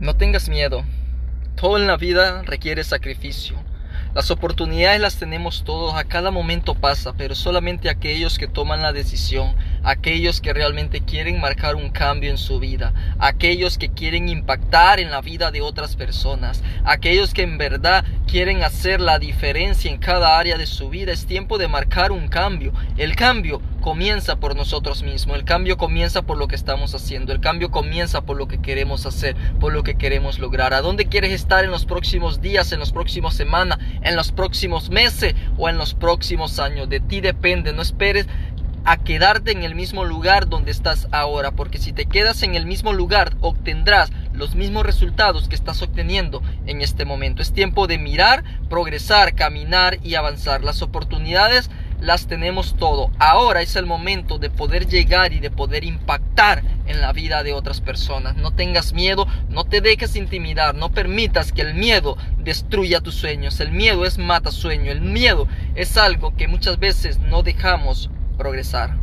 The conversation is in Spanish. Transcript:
No tengas miedo. Todo en la vida requiere sacrificio. Las oportunidades las tenemos todos, a cada momento pasa, pero solamente aquellos que toman la decisión, aquellos que realmente quieren marcar un cambio en su vida, aquellos que quieren impactar en la vida de otras personas, aquellos que en verdad quieren hacer la diferencia en cada área de su vida. Es tiempo de marcar un cambio. El cambio comienza por nosotros mismos, el cambio comienza por lo que estamos haciendo, el cambio comienza por lo que queremos hacer, por lo que queremos lograr. ¿A dónde quieres estar en los próximos días, en los próximos semanas, en los próximos meses o en los próximos años? De ti depende, no esperes a quedarte en el mismo lugar donde estás ahora, porque si te quedas en el mismo lugar obtendrás los mismos resultados que estás obteniendo en este momento. Es tiempo de mirar, progresar, caminar y avanzar. Las oportunidades las tenemos todo. Ahora es el momento de poder llegar y de poder impactar en la vida de otras personas. No tengas miedo, no te dejes intimidar, no permitas que el miedo destruya tus sueños. El miedo es mata sueño, el miedo es algo que muchas veces no dejamos progresar.